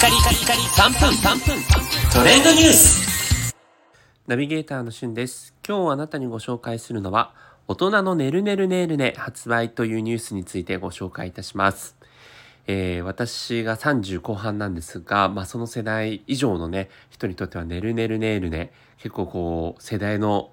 カリカリカリ3分3分トレンドニュースナビゲーターのしゅんです。今日あなたにご紹介するのは、大人のねるねるねるね発売というニュースについてご紹介いたします。えー私が30後半なんですが、まあ、その世代以上のね、人にとってはねるねるねるね、結構こう、世代の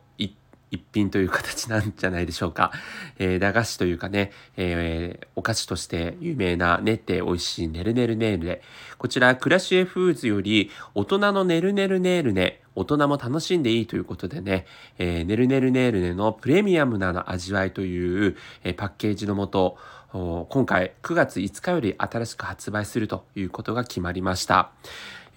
一品という形なんじゃないでしょうか。えー駄菓子というかね、えーお菓子として有名な練って美味しいねるねるねるね。こちら、クラシエフーズより大人のねるねるねるね、大人も楽しんでいいということでね、えーねるねるねるねのプレミアムなの味わいという、えーパッケージのもと、今回9月5日より新しく発売するということが決まりました。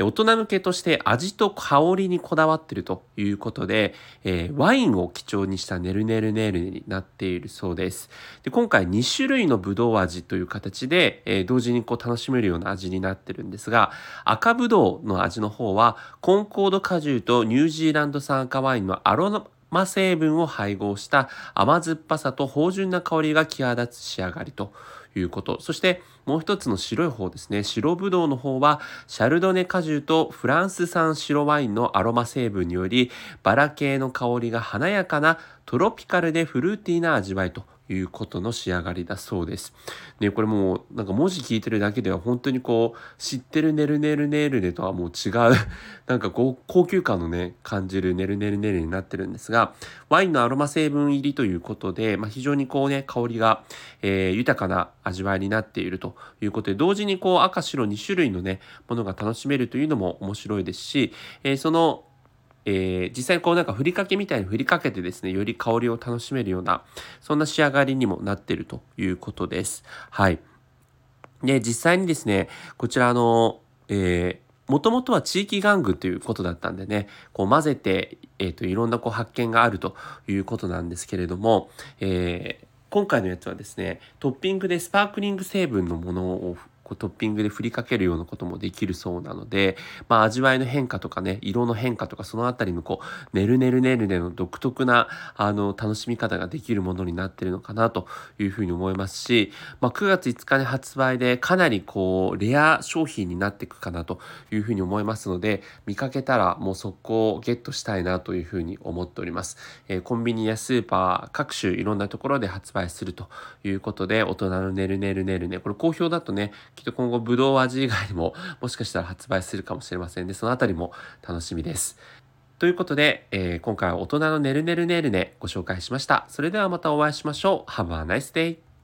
大人向けとして味と香りにこだわってるということで、えーワインを基調にしたねるねるねるになっているそうです。で今回2種類のぶどう味という形で、えー同時にこう楽しめるような味になってるんですが赤ぶどうの味の方はコンコード果汁ととニュージーランド産赤ワインのアロマ成分を配合した甘酸っぱさと芳醇な香りが際立つ仕上がりということ。そしてもう一つの白い方ですね。白ぶどうの方はシャルドネ果汁とフランス産白ワインのアロマ成分によりバラ系の香りが華やかなトロピカルでフルーティーな味わいということの仕上がりだそうです。ね、これもうなんか文字聞いてるだけでは本当にこう知ってるねるねるねるねとはもう違う なんかこう高級感のね感じるねるねるねるになってるんですがワインのアロマ成分入りということで、まあ、非常にこうね香りが、えー豊かな味わいになっているということで同時にこう赤白2種類のねものが楽しめるというのも面白いですし、えーそのえー実際こうなんかふりかけみたいにふりかけてですねより香りを楽しめるようなそんな仕上がりにもなってるということです。はい。で実際にですねこちらの、えもともとは地域玩具ということだったんでねこう混ぜて、えー、といろんなこう発見があるということなんですけれども、えー今回のやつはですねトッピングでスパークリング成分のものをこうトッピングで振りかけるようなこともできるそうなので、まあ、味わいの変化とかね色の変化とかそのあたりのこうねるねるねるねの独特なあの楽しみ方ができるものになってるのかなというふうに思いますし、まあ、9月5日に発売でかなりこうレア商品になっていくかなというふうに思いますので見かけたらもう速攻ゲットしたいなというふうに思っております。えーコンビニやスーパー各種いろんなところで発売するということで大人のねるねるねるねこれ好評だとねきっと今後ぶどう味以外にも もしかしたら発売するかもしれませんでそのあたりも楽しみです。ということで、えー今回は大人のねるねるねるねご紹介しました。それではまたお会いしましょう。Have a nice day!